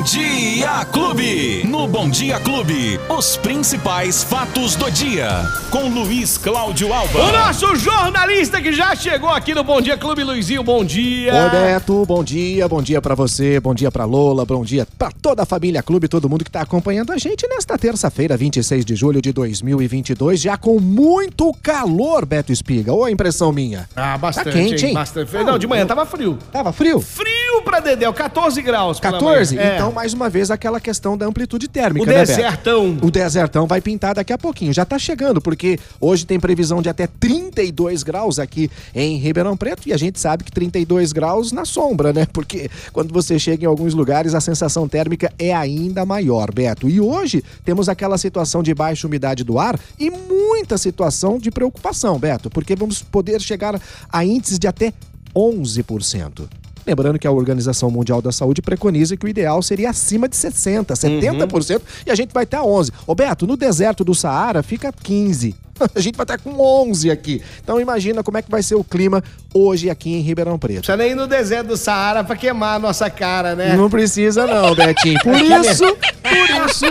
Bom Dia Clube. No Bom Dia Clube, os principais fatos do dia. Com Luiz Cláudio Alba. O nosso jornalista que já chegou aqui no Bom Dia Clube, Luizinho, bom dia. Oi, Beto, bom dia, bom dia pra você, bom dia pra Lola, bom dia pra toda a família Clube, todo mundo que tá acompanhando a gente nesta terça-feira, 26 de julho de 2022, já com muito calor, Beto Espiga. Ou a impressão minha? Ah, bastante, Tá quente, hein? Bastante. Não, de manhã tava frio. Tava frio? Frio pra Dedéu, 14 graus. pela 14? manhã. É. Então, mais uma vez, aquela questão da amplitude térmica, O né, Beto? desertão. O desertão vai pintar daqui a pouquinho. Já tá chegando, porque hoje tem previsão de até 32 graus aqui em Ribeirão Preto e a gente sabe que 32 graus na sombra, né? Porque quando você chega em alguns lugares a sensação térmica é ainda maior, Beto. E hoje temos aquela situação de baixa umidade do ar e muita situação de preocupação, Beto, porque vamos poder chegar a índices de até 11%. Lembrando que a Organização Mundial da Saúde preconiza que o ideal seria acima de 60%, 70%, e a gente vai estar 11%. Ô Beto, no deserto do Saara fica 15%. A gente vai estar com 11 aqui. Então imagina como é que vai ser o clima hoje aqui em Ribeirão Preto. Precisa nem ir no deserto do Saara pra queimar a nossa cara, né? Não precisa não, Betinho. Por isso, por isso,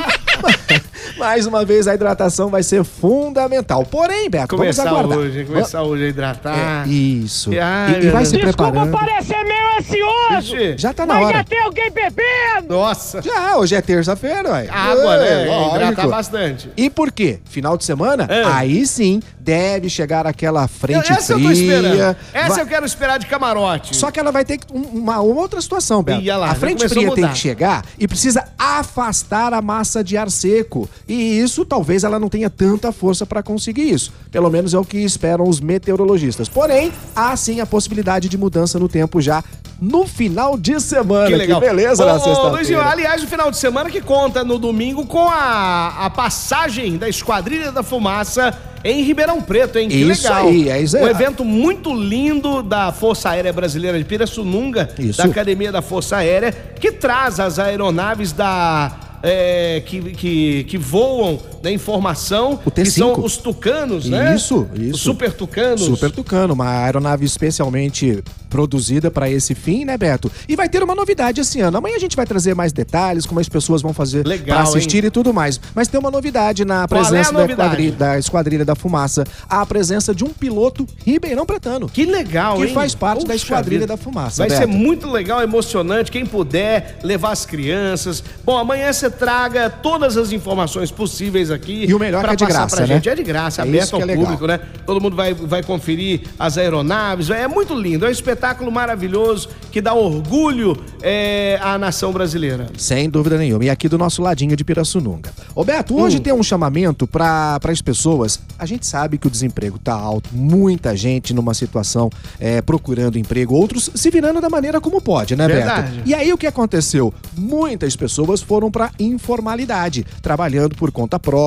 mais uma vez a hidratação vai ser fundamental. Porém, Beto, Começar vamos aguardar. hoje, começar hoje a hidratar. É, isso. Ai, e, e vai Deus. se Desculpa preparando. parecer meio ansioso, Vixe. Já tá na mas hora. já tem alguém bebendo. Nossa. Já, hoje é terça-feira, ué. Água, É, né? lógico. Hidratar bastante. E por quê? Final de semana? É. Aí sim deve chegar aquela frente Essa eu tô fria. esperando. Essa Vai- eu quero esperar de camarote. Só que ela vai ter que- um- uma, uma outra situação, Beto. Lá, a frente começou a fria tem que chegar e precisa afastar a massa de ar seco. E isso talvez ela não tenha tanta força para conseguir isso. Pelo menos é o que esperam os meteorologistas. Porém, há sim a possibilidade de mudança no tempo já no final de semana. Que legal. beleza Ô, na Luizinho, sexta-feira. aliás, o final de semana que conta no domingo com a, a passagem da Esquadrilha da Fumaça em Ribeirão Preto, hein? Que Isso legal. aí, é isso aí. Um evento muito lindo da Força Aérea Brasileira de Pirassununga, Isso. da Academia da Força Aérea, que traz as aeronaves da. É, que, que, que voam na informação, O que T5. são os tucanos, né? Isso, isso. Os super tucanos. Super Tucano, uma aeronave especialmente produzida para esse fim, né, Beto? E vai ter uma novidade esse ano. Amanhã a gente vai trazer mais detalhes, como as pessoas vão fazer para assistir hein? e tudo mais. Mas tem uma novidade na é presença da, novidade? quadrilha, da Esquadrilha da Fumaça, a presença de um piloto ribeirão pretano. Que legal, Que hein? faz parte da Puxa Esquadrilha vida. da Fumaça, Vai ser Beto. muito legal, emocionante. Quem puder levar as crianças. Bom, amanhã você traga todas as informações possíveis aqui. E o melhor é de graça, né? gente. É de graça, É aberto ao é público, né? Todo mundo vai, vai conferir as aeronaves. É muito lindo. É um espetáculo maravilhoso que dá orgulho é, à nação brasileira. Sem dúvida nenhuma. E aqui do nosso ladinho de Pirassununga. Ô Beto, hoje Hum. tem um chamamento para as pessoas. A gente sabe que o desemprego tá alto, muita gente numa situação é, procurando emprego, outros se virando da maneira como pode, né, Verdade. Beto? E aí o que aconteceu? Muitas pessoas foram para informalidade, trabalhando por conta própria,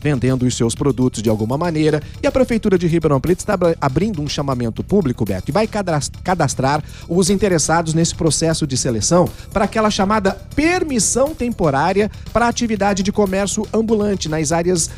vendendo os seus produtos de alguma maneira. E a Prefeitura de Ribeirão Preto está abrindo um chamamento público, Beto, e vai cadastrar os interessados nesse processo de seleção para aquela chamada permissão temporária para atividade de comércio ambulante nas áreas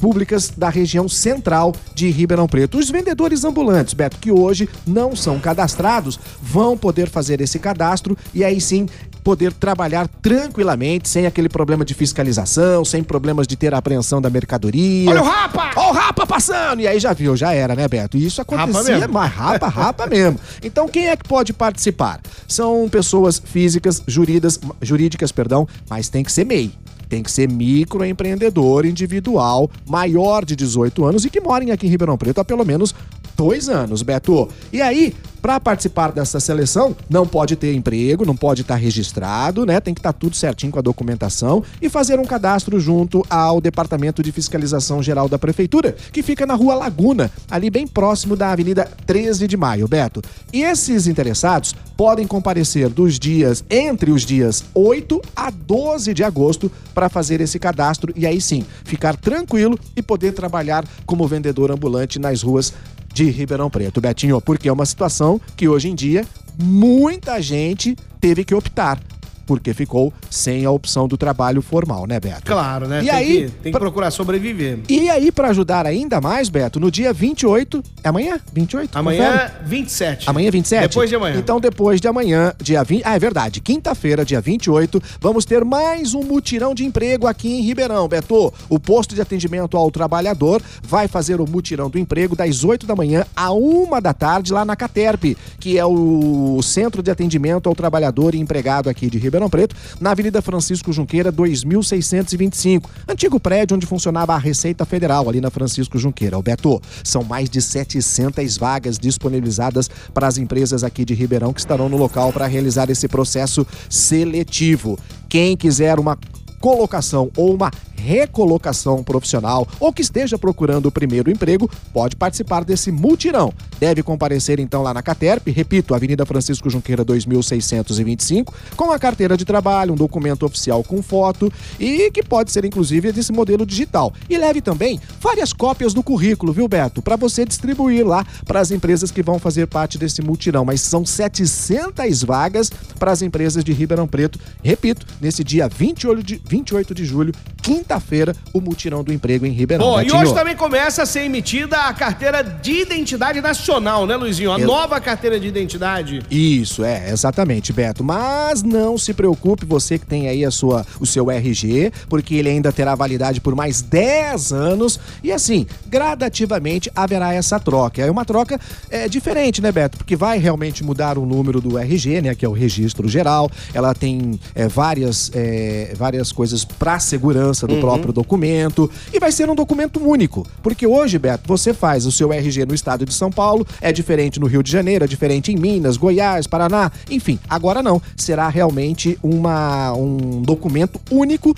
públicas da região central de Ribeirão Preto. Os vendedores ambulantes, Beto, que hoje não são cadastrados, vão poder fazer esse cadastro e aí sim poder trabalhar tranquilamente, sem aquele problema de fiscalização, sem problemas de ter a apreensão da mercadoria. Olha o Rapa! Ó o Rapa passando! E aí já viu, já era, né, Beto? E isso acontecia, mesmo. mas rapa, rapa mesmo. Então quem é que pode participar? São pessoas físicas, jurídicas, jurídicas, perdão, mas tem que ser MEI. Tem que ser microempreendedor individual, maior de 18 anos e que morem aqui em Ribeirão Preto há pelo menos dois anos, Beto. E aí, para participar dessa seleção, não pode ter emprego, não pode estar registrado, né? Tem que estar tudo certinho com a documentação e fazer um cadastro junto ao Departamento de Fiscalização Geral da Prefeitura, que fica na Rua Laguna, ali bem próximo da Avenida 13 de Maio, Beto. E esses interessados podem comparecer dos dias entre os dias 8 a 12 de agosto para fazer esse cadastro e aí sim, ficar tranquilo e poder trabalhar como vendedor ambulante nas ruas de Ribeirão Preto, Betinho, porque é uma situação que hoje em dia muita gente teve que optar porque ficou sem a opção do trabalho formal, né, Beto? Claro, né? E tem aí, que, tem que pra- procurar sobreviver. E aí, pra ajudar ainda mais, Beto, no dia 28. É amanhã? 28? Amanhã, Confere? 27. Amanhã é 27? Depois de amanhã. Então, depois de amanhã, dia 20. Ah, é verdade. Quinta-feira, dia 28, vamos ter mais um mutirão de emprego aqui em Ribeirão, Beto. O posto de atendimento ao trabalhador vai fazer o mutirão do emprego das 8 da manhã à 1 da tarde lá na Caterp, que é o Centro de Atendimento ao Trabalhador e Empregado aqui de Ribeirão Preto, na Avenida Francisco Junqueira, 2625. Antigo prédio onde funcionava a Receita Federal, ali na Francisco Junqueira. O Beto, são mais de 700 vagas disponibilizadas para as empresas aqui de Ribeirão que estarão no local para realizar esse processo seletivo. Quem quiser uma colocação ou uma recolocação profissional ou que esteja procurando o primeiro emprego, pode participar desse multirão. Deve comparecer então lá na Caterp, repito, Avenida Francisco Junqueira 2625, com a carteira de trabalho, um documento oficial com foto e que pode ser inclusive desse modelo digital. E leve também várias cópias do currículo, viu, Beto, para você distribuir lá para as empresas que vão fazer parte desse multirão, mas são 700 vagas para as empresas de Ribeirão Preto. Repito, nesse dia 28 de, 28 de julho, quinta-feira, o multirão do emprego em Ribeirão. Bom, e hoje também começa a ser emitida a carteira de identidade nacional, né, Luizinho? A Eu- nova carteira de identidade. Isso, é, exatamente, Beto. Mas não se preocupe, você que tem aí a sua, o seu RG, porque ele ainda terá validade por mais 10 anos. E assim, gradativamente haverá essa troca. É uma troca é, diferente, né, Beto? Porque vai realmente mudar o número do RG, né? Que é o registro geral. Ela tem é, várias, é, várias coisas para segurança do próprio documento. E vai ser um documento único. Porque hoje, Beto, você faz o seu RG no estado de São Paulo, é diferente no Rio de Janeiro, é diferente em Minas, Goiás, Paraná, enfim. Agora não. Será realmente uma, um documento único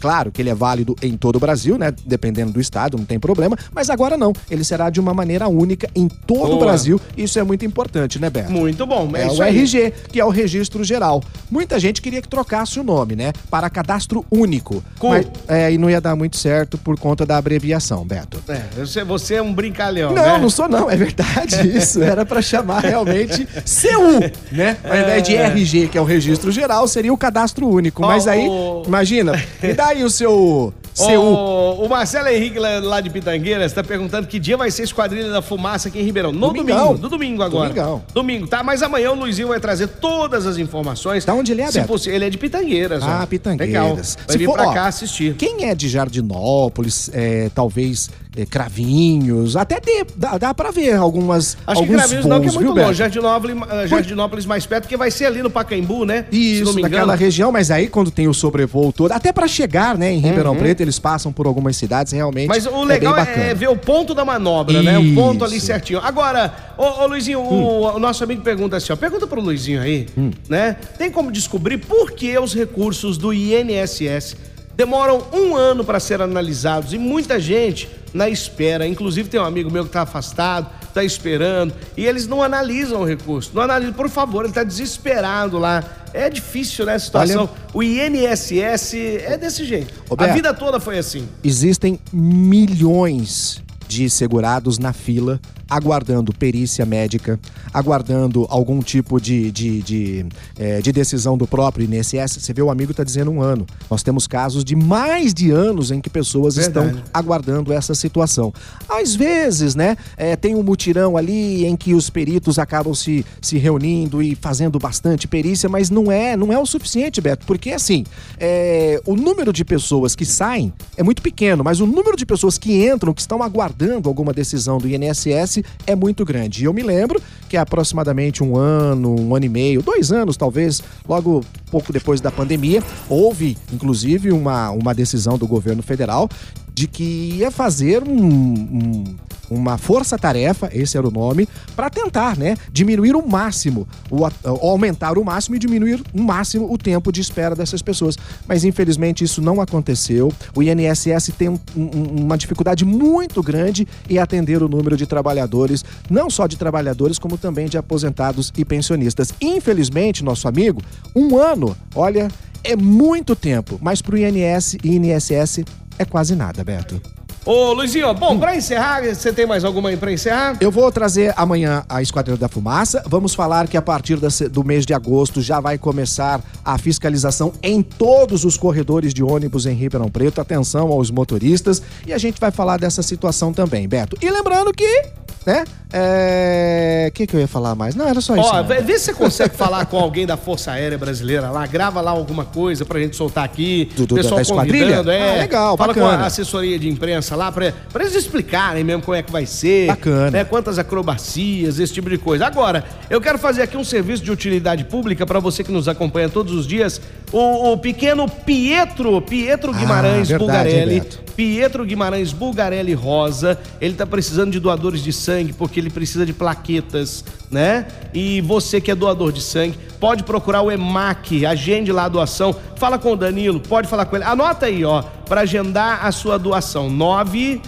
Claro que ele é válido em todo o Brasil, né? Dependendo do estado, não tem problema. Mas agora não. Ele será de uma maneira única em todo o Boa. Brasil. Isso é muito importante, né, Beto? Muito bom, é, É, o. RG, que é o registro geral. Muita gente queria que trocasse o nome, né? Para cadastro único. Com- Mas, é, e não ia dar muito certo por conta da abreviação, Beto. É, você, você é um brincalhão, Não, né? não sou não, é verdade isso. Era pra chamar realmente CU, né? Ao invés de RG, que é o registro geral, seria o cadastro único. Mas aí, o- imagina, me dá aí o seu CU. O, o Marcelo Henrique, lá, lá de Pitangueiras, está perguntando que dia vai ser Esquadrilha da Fumaça aqui em Ribeirão. No Domingão. domingo, no domingo agora. Domingão. Domingo, tá? Mas amanhã o Luizinho vai trazer todas as informações. Da onde ele é, Se Beto? Ele é de Pitangueiras. ó. Ah, Pitangueiras. Legal. Vai Se vir for, pra ó, cá assistir. Quem é de Jardinópolis, é, talvez Cravinhos, até dê, dá, dá pra ver algumas Acho que alguns Cravinhos não, que é muito viu, longe. Jardinópolis, ah, Jardinópolis mais perto, porque vai ser ali no Pacaembu, né? Se Isso, engano. naquela região, mas aí quando tem o sobrevoo todo, até pra chegar, né, em Ribeirão Uhum. Preto, eles passam por algumas cidades, realmente Mas o é legal é, bacana. ver o ponto da manobra, né? O ponto ali Isso. certinho. Agora, ô, ô, Luizinho, o, o nosso amigo pergunta assim, ó. Pergunta pro Luizinho aí, Hum. né? Tem como descobrir por que os recursos do INSS demoram um ano para ser analisados e muita gente na espera. Inclusive tem um amigo meu que tá afastado, tá esperando e eles não analisam o recurso. Não analisam, por favor, ele tá desesperado lá. É difícil, né, a situação. Olha- O INSS é desse jeito. Ô, a vida toda foi assim. Existem milhões de segurados na fila, aguardando perícia médica, aguardando algum tipo de, de, de, eh, de decisão do próprio INSS. Você vê, o amigo está dizendo um ano. Nós temos casos de mais de anos em que pessoas Verdade. estão aguardando essa situação. Às vezes, né, eh, tem um mutirão ali em que os peritos acabam se, se reunindo e fazendo bastante perícia, mas não é, não é o suficiente, Beto, porque assim, eh, o número de pessoas que saem é muito pequeno, mas o número de pessoas que entram, que estão aguardando alguma decisão do INSS é muito grande. E eu me lembro que há aproximadamente um ano, um ano e meio, dois anos talvez, logo pouco depois da pandemia, houve inclusive uma, uma decisão do governo federal de que ia fazer um- um- uma força-tarefa, esse era o nome, para tentar, né, diminuir o máximo, o, aumentar o máximo e diminuir o máximo o tempo de espera dessas pessoas. Mas infelizmente isso não aconteceu. O INSS tem um- um- uma dificuldade muito grande em atender o número de trabalhadores, não só de trabalhadores, como também de aposentados e pensionistas. Infelizmente, nosso amigo, um ano, olha, é muito tempo, mas para o INS e INSS é quase nada, Beto. Ô, Luizinho, bom, pra encerrar, você tem mais alguma aí pra encerrar? Eu vou trazer amanhã a Esquadrilha da Fumaça. Vamos falar que a partir do mês de agosto já vai começar a fiscalização em todos os corredores de ônibus em Ribeirão Preto. Atenção aos motoristas. E a gente vai falar dessa situação também, Beto. E lembrando que, né? É. O que, que eu ia falar mais? Não, era só isso. Ó, né? vê, se você consegue falar com alguém da Força Aérea Brasileira lá, grava lá alguma coisa pra gente soltar aqui. Do- do- pessoal da esquadrilha? convidando, é. Ah, legal, Fala com bacana. a assessoria de imprensa lá pra, pra eles explicarem mesmo como é que vai ser. Bacana. Né, quantas acrobacias, esse tipo de coisa. Agora, eu quero fazer aqui um serviço de utilidade pública pra você que nos acompanha todos os dias. O, o pequeno Pietro, Pietro Ah, Guimarães verdade, Bulgarelli. Beto. Pietro Guimarães Bulgarelli Rosa, ele tá precisando de doadores de sangue porque ele precisa de plaquetas, né? E você que é doador de sangue, pode procurar o EMAC, agende lá a doação, fala com o Danilo, pode falar com ele. Anota aí, ó, para agendar a sua doação. 9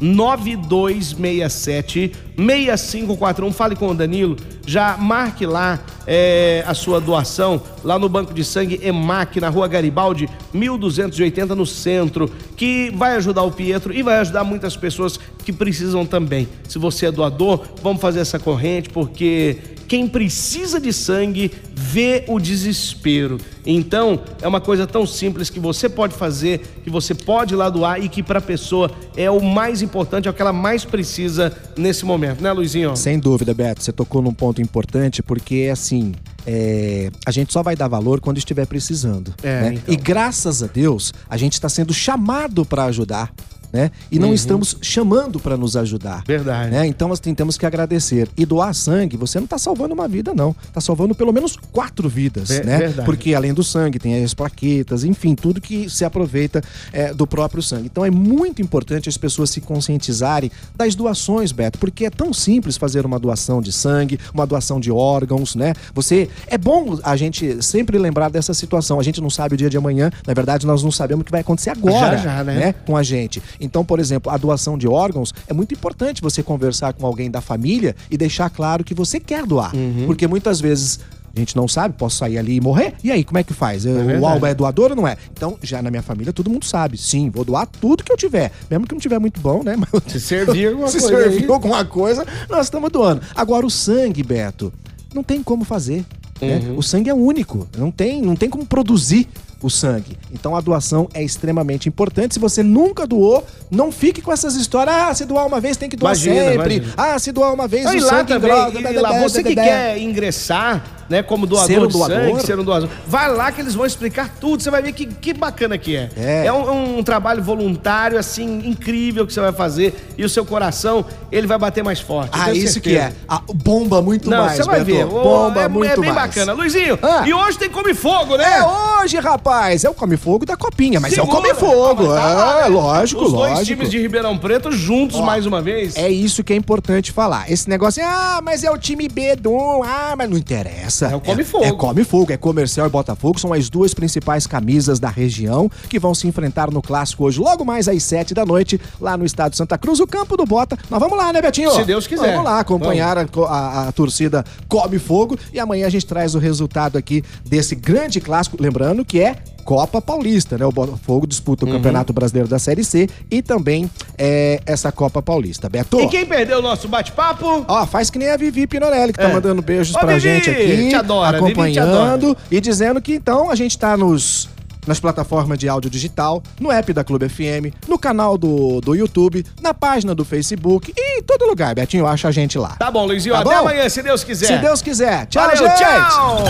9267 6541 99267 6541. Fale com o Danilo, já marque lá é, a sua doação lá no Banco de Sangue EMAC, na rua Garibaldi, 1280 no centro, que vai ajudar o Pietro e vai ajudar muitas pessoas que precisam também. Se você é doador, vamos fazer essa corrente, porque quem precisa de sangue vê o desespero. Então, é uma coisa tão simples que você pode fazer, que você pode lá doar e que para a pessoa é o mais importante, é o que ela mais precisa nesse momento, né, Luizinho? Sem dúvida, Beto, você tocou num ponto importante, porque assim, é, a gente só vai dar valor quando estiver precisando. É, né? então. E graças a Deus, a gente está sendo chamado para ajudar. Né? E não estamos chamando para nos ajudar. Uhum. Verdade. Né? Então nós temos que agradecer. E doar sangue, você não está salvando uma vida, não. Está salvando pelo menos quatro vidas, Ver- né? verdade. Porque além do sangue, tem as plaquetas, enfim, tudo que se aproveita é, do próprio sangue. Então é muito importante as pessoas se conscientizarem das doações, Beto, porque é tão simples fazer uma doação de sangue, uma doação de órgãos, né? Você é bom a gente sempre lembrar dessa situação. A gente não sabe o dia de amanhã, na verdade nós não sabemos o que vai acontecer agora, Já, já, né? com a gente. Então, por exemplo, a doação de órgãos é muito importante você conversar com alguém da família e deixar claro que você quer doar, Uhum. porque muitas vezes a gente não sabe, posso sair ali e morrer? E aí, como é que faz? o verdade. Alba é doador ou não é? Então, já na minha família, todo mundo sabe. Sim, vou doar tudo que eu tiver. Mesmo que não tiver muito bom, né? Mas Se servir alguma se coisa servir aí. alguma coisa, nós estamos doando. Agora, o sangue, Beto, não tem como fazer. né? Uhum. O sangue é único. Não tem, não tem como produzir o sangue. Então a doação é extremamente importante. Se você nunca doou, não fique com essas histórias. Ah, se doar uma vez tem que doar Imagina, sempre. imagina. Ah, se doar uma vez Ah, o lá sangue também, engrossa, e da, da, lá, da, você que quer ingressar, né, como doador Ser um de doador? sangue, ser um doador, vai lá que eles vão explicar tudo, você vai ver que, que bacana que é. É. um, um trabalho voluntário, assim, incrível que você vai fazer e o seu coração, ele vai bater mais forte. Ah, isso que é. Ah, bomba muito Não, mais, você vai Beto. ver. Bomba é, muito é bem mais. bacana. Luizinho, Ah. e hoje tem Come Fogo, né? É hoje, rapaz. É o Come Fogo da Copinha, mas é o Segura. Come Fogo. Ah, tá lá, é, né? lógico, Os lógico. dois times de Ribeirão Preto juntos Ó, mais uma vez. É isso que é importante falar. Esse negócio, ah, mas é o time B do ah, mas não interessa. É o Come Fogo. É Come Fogo, é Comercial e Botafogo, são as duas principais camisas da região que vão se enfrentar no clássico hoje, logo mais às sete da noite, lá no estado de Santa Cruz, o campo do Bota. Nós vamos lá, né, Betinho? Se Deus quiser. Vamos lá acompanhar a, a- a torcida Come Fogo e amanhã a gente traz o resultado aqui desse grande clássico, lembrando que é Copa Paulista, né? O Botafogo disputa Uhum. o Campeonato Brasileiro da Série C e também é, essa Copa Paulista. Beto. E quem perdeu o nosso bate-papo? Ó, faz que nem a Vivi Pinorelli, que tá É. mandando beijos Ô, pra Vivi, gente aqui. te adora, Vivi te acompanhando e dizendo que então a gente tá nos. Nas plataformas de áudio digital, no app da Clube FM, no canal do, do YouTube, na página do Facebook e em todo lugar, Betinho, acha a gente lá. Tá bom, Luizinho. Tá até bom? amanhã, se Deus quiser. Se Deus quiser. Tchau, Valeu, gente! tchau!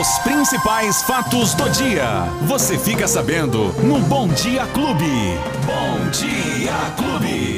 Os principais fatos do dia. Você fica sabendo no Bom Dia Clube. Bom Dia Clube.